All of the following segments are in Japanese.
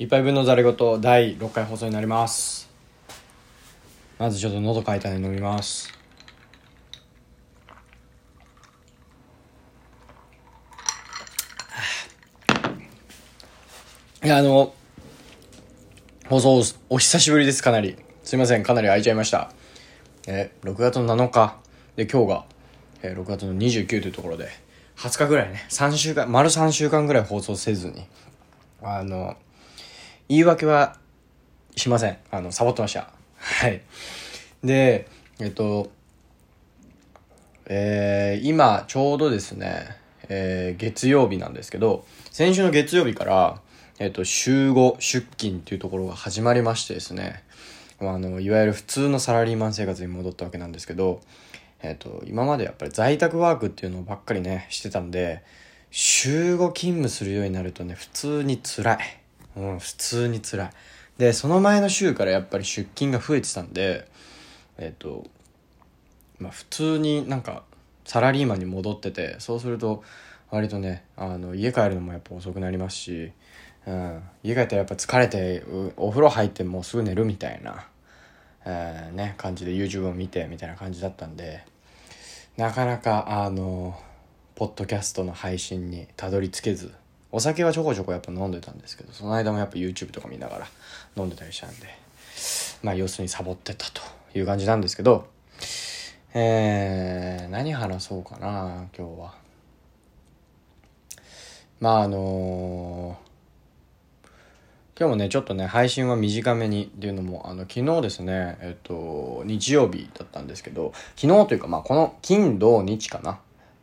一杯分のざれ言第6回放送になります。まずちょっと喉かいたんで飲みます。いやあの放送お久しぶりですかなり。すいませんかなり空いちゃいました。えー、6月の7日。で今日が、えー、6月の29というところで。20日ぐらいね。3週間丸3週間ぐらい放送せずに。あの言い訳はしません。あのサボってました。はい。でえっとえー、今ちょうどですね、えー、月曜日なんですけど先週の月曜日からえっと、週5出勤っていうところが始まりましてですね、あの、いわゆる普通のサラリーマン生活に戻ったわけなんですけど、えっと、今までやっぱり在宅ワークっていうのばっかりね、してたんで、週5勤務するようになるとね、普通に辛い。うん、普通に辛い。で、その前の週からやっぱり出勤が増えてたんで、えっと、まあ普通になんかサラリーマンに戻ってて、そうすると割とね、あの、家帰るのもやっぱ遅くなりますし、うん、家帰ったらやっぱ疲れてお風呂入ってもうすぐ寝るみたいな、えー、ね、感じで YouTube を見てみたいな感じだったんでなかなかあのポッドキャストの配信にたどり着けずお酒はちょこちょこやっぱ飲んでたんですけどその間もやっぱ YouTube とか見ながら飲んでたりしたんでまあ要するにサボってたという感じなんですけどえー、何話そうかな今日は。まああのー今日もねちょっとね配信は短めにっていうのもあの昨日ですねえっと日曜日だったんですけど昨日というかまあこの金土日かな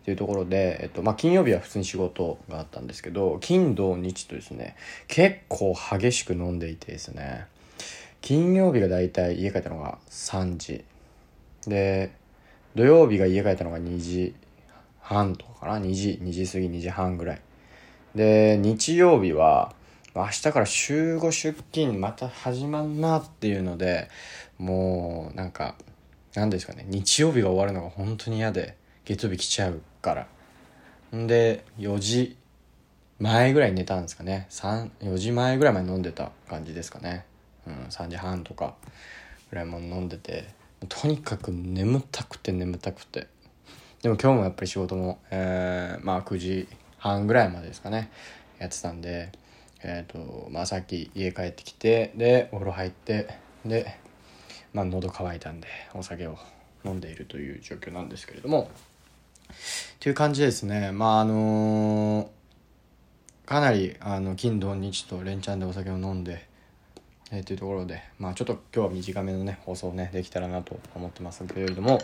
っていうところで、えっとまあ、金曜日は普通に仕事があったんですけど金土日とですね結構激しく飲んでいてですね。金曜日がだいたい家帰ったのが3時。で土曜日が家帰ったのが2時半とかかな？2時2時過ぎ2時半ぐらい。で日曜日は明日から週5出勤また始まんなっていうのでもうなんか何ですかね日曜日が終わるのが本当に嫌で。月曜日来ちゃうから。んで4時前ぐらい寝たんですかね。4時前ぐらいまで飲んでた感じですかね、うん、3時半とかぐらいも飲んでて。とにかく眠たくて眠たくて。でも今日もやっぱり仕事も、えー、まあ9時半ぐらいまでですかね。やってたんでえっ、ー、とまあさっき家帰ってきてでお風呂入ってでまあ喉乾いたんでお酒を飲んでいるという状況なんですけれども。っていう感じですね。まああのー、かなりあの金土日と連チャンでお酒を飲んでえー、というところでまあちょっと今日は短めのね放送ねできたらなと思ってますけれども。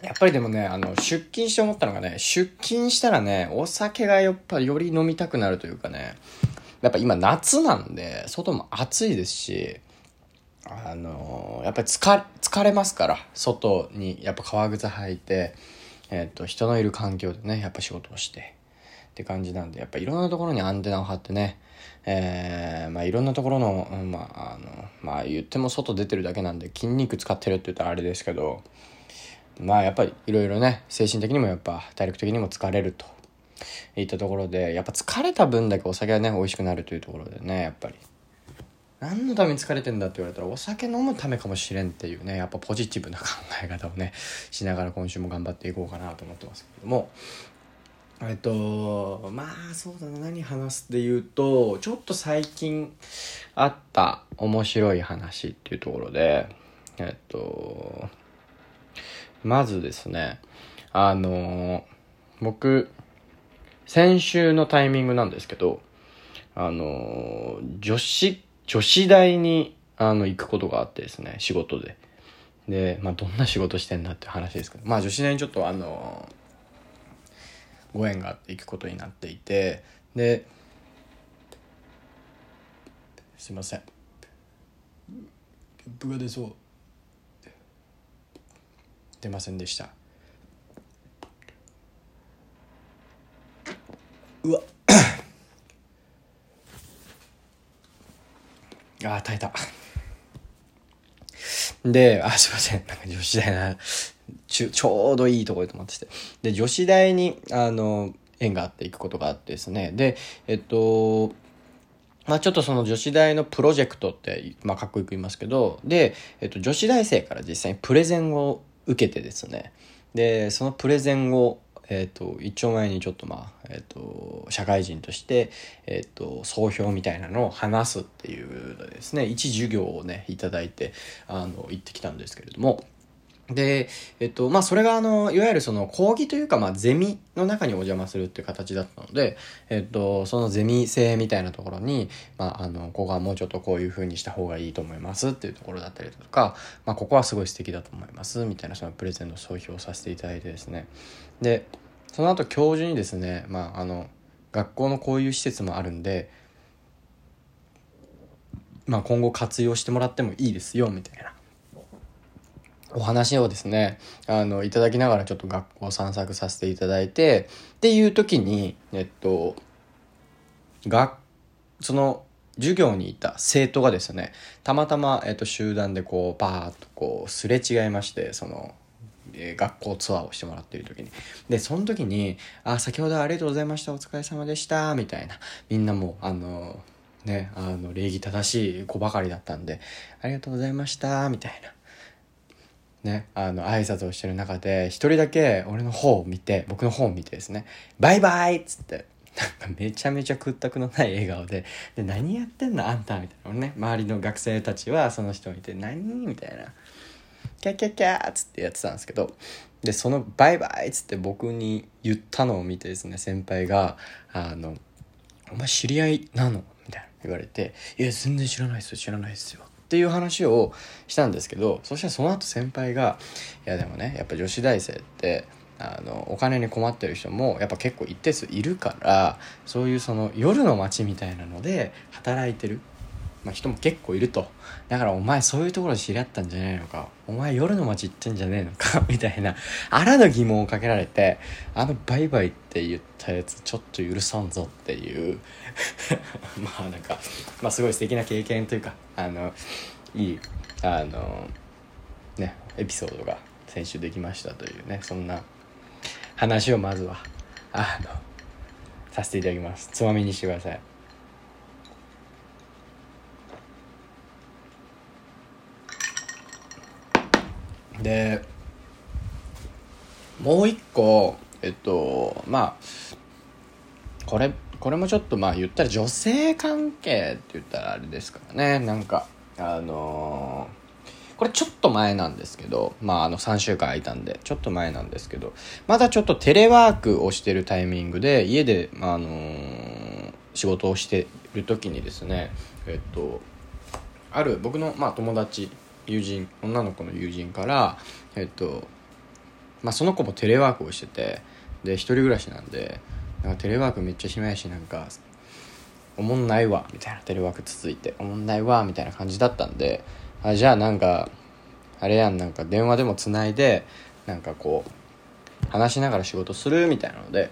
やっぱりでもね、あの、出勤して思ったのがね、出勤したらね、お酒がやっぱより飲みたくなるというかね、やっぱ今夏なんで、外も暑いですし、あのー、やっぱり疲れ、疲れますから、外にやっぱ革靴履いて、えっ、と、人のいる環境でね、やっぱ仕事をして、って感じなんで、やっぱいろんなところにアンテナを張ってね、えー、まあいろんなところの、まあ、あの、まあ言っても外出てるだけなんで筋肉使ってるって言ったらあれですけど、まあやっぱりいろいろね精神的にもやっぱ体力的にも疲れるといったところでやっぱ疲れた分だけお酒がね美味しくなるというところでねやっぱり。何のために疲れてんだって言われたらお酒飲むためかもしれんっていうねやっぱポジティブな考え方をねしながら今週も頑張っていこうかなと思ってますけども。えっとまあそうだな何話すっていうとちょっと最近あった面白い話っていうところでえっとまずですね、あの、僕、先週のタイミングなんですけど、あの、女子、女子大に、あの、行くことがあってですね、仕事で。で、まあ、どんな仕事してんだって話ですけど、まあ、女子大にちょっとあの、ご縁があって行くことになっていて、で、すいません。ゲップが出そう。出ませんでしたうわっあ耐えた。であすいません。なんか女子大なちちょうどいいところで止まってて。で女子大にあの縁があっていくことがあってですね。でえっとまあちょっとその女子大のプロジェクトって、まあかっこよく言いますけど、で、えっと女子大生から実際にプレゼンを受けてですね、で、そのプレゼンをえっ、ー、と、一丁前にちょっとまあ、えっ、ー、と、社会人として、えっ、ー、と、総評みたいなのを話すっていうですね、一授業をね、いただいて、あの、行ってきたんですけれども、で、えっと、まあ、それがあの、いわゆるその講義というか、まあ、ゼミの中にお邪魔するっていう形だったので、えっと、そのゼミ生みたいなところに、まあ、あの、ここはもうちょっとこういう風にした方がいいと思いますっていうところだったりとか、まあ、ここはすごい素敵だと思いますみたいなそのプレゼンの総評させていただいてですね。で、その後教授にですね、まあ、あの、学校のこういう施設もあるんで、まあ、今後活用してもらってもいいですよみたいなお話をですね、あの、いただきながらちょっと学校散策させていただいて、っていう時に、えっと、学、その、授業にいた生徒がですね、たまたま、えっと、集団でこう、バーッとこう、すれ違いまして、その、え、学校ツアーをしてもらっている時に。で、その時に、あ、先ほどありがとうございました、お疲れ様でした、みたいな。みんなもあの、ね、あの、礼儀正しい子ばかりだったんで、ありがとうございました、みたいな。ね、あの、挨拶をしてる中で、一人だけ俺の方を見て、僕の方を見てですね、バイバイっつって、なんかめちゃめちゃ屈託のない笑顔で、で、何やってんのあんたみたいなね、周りの学生たちはその人を見て、何みたいな、キャキャキャっつってやってたんですけど、で、そのバイバイっつって僕に言ったのを見てですね、先輩が、あの、お前知り合いなの？みたいな言われて、いや、全然知らないですよ、知らないですよ。っていう話をしたんですけどそしたらその後先輩が「いやでもねやっぱ女子大生ってあのお金に困ってる人もやっぱ結構一定数いるからそういうその夜の街みたいなので働いてる、まあ、人も結構いると。だからお前そういうところで知り合ったんじゃないのか。お前夜の街行ってんじゃねえのか。みたいな。あらぬ疑問をかけられてあのバイバイって言ったやつちょっと許さんぞっていう。まあなんか、まあ、すごい素敵な経験というかあのいいあのねエピソードが先週できましたというねそんな話をまずはあのさせていただきます。つまみにしてください。でもう一個えっとまあこれこれもちょっとまあ言ったら女性関係って言ったらあれですからね。なんかあのー、これちょっと前なんですけどまああの3週間空いたんでちょっと前なんですけどまだちょっとテレワークをしてるタイミングで家でま、あのー、仕事をしてる時にですねえっとある僕の、まあ、友達友人女の子の友人からえっとまあその子もテレワークをしててで一人暮らしなんでなんかテレワークめっちゃ暇やしなんかおもんないわみたいなテレワーク続いておもんないわみたいな感じだったんであじゃあなんかあれやんなんか電話でもつないでなんかこう話しながら仕事するみたいなので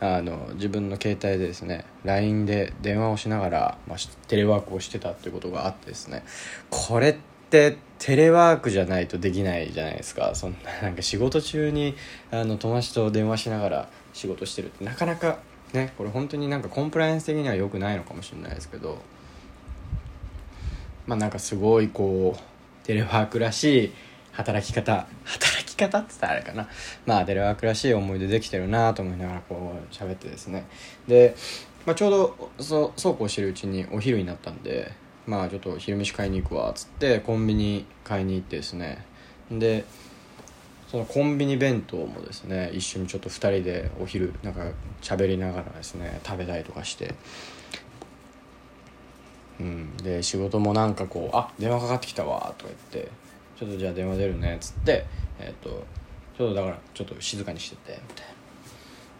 あの自分の携帯でですね LINE で電話をしながら、まあ、テレワークをしてたっていうことがあってですねこれっテレワークじゃないとできないじゃないですか。そんななんか仕事中にあの友達と電話しながら仕事してるってなかなかねこれ本当になんかコンプライアンス的には良くないのかもしれないですけど。まあなんかすごいこうテレワークらしい働き方働き方って言ったらあれかな。まあテレワークらしい思い出できてるなと思いながらこう喋ってですね。で、まあ、ちょうどそそうこうしてるうちにお昼になったんでまあちょっと昼飯買いに行くわっつってコンビニ買いに行ってですね。でそのコンビニ弁当もですね一緒にちょっと2人でお昼なんか喋りながらですね食べたりとかして。うんで仕事もなんかこう「あ電話かかってきたわ」とか言って「ちょっとじゃあ電話出るね」っつってえっ、ー、とちょっとだからちょっと静かにしててみたい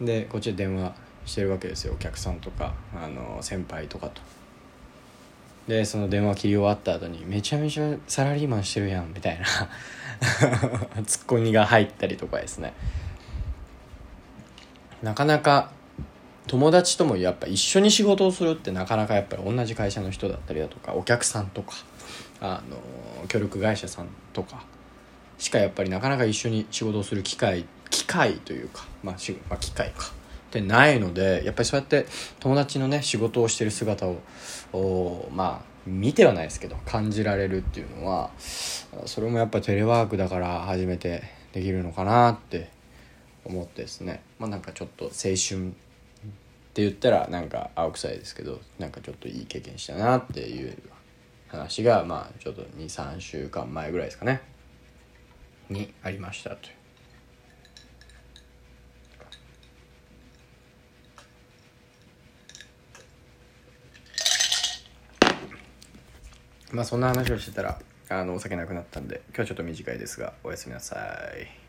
な。でこっちで電話してるわけですよ。お客さんとかあの先輩とかと。でその電話切り終わった後に「めちゃめちゃサラリーマンしてるやん」みたいな。ツッコミが入ったりとかですね。なかなか友達ともやっぱ一緒に仕事をするってなかなかやっぱり同じ会社の人だったりだとかお客さんとかあの協力会社さんとかしかやっぱりなかなか一緒に仕事をする機会機会というか、まあ、まあ、機会か。てないのでやっぱりそうやって友達のね仕事をしてる姿をまあ見てはないですけど感じられるっていうのはそれもやっぱテレワークだから初めてできるのかなって思ってですねまあなんかちょっと青春って言ったらなんか青臭いですけどなんかちょっといい経験したなっていう話がまあちょっと23週間前ぐらいですかねにありましたという。まあそんな話をしてたらあのお酒なくなったんで今日はちょっと短いですがおやすみなさい。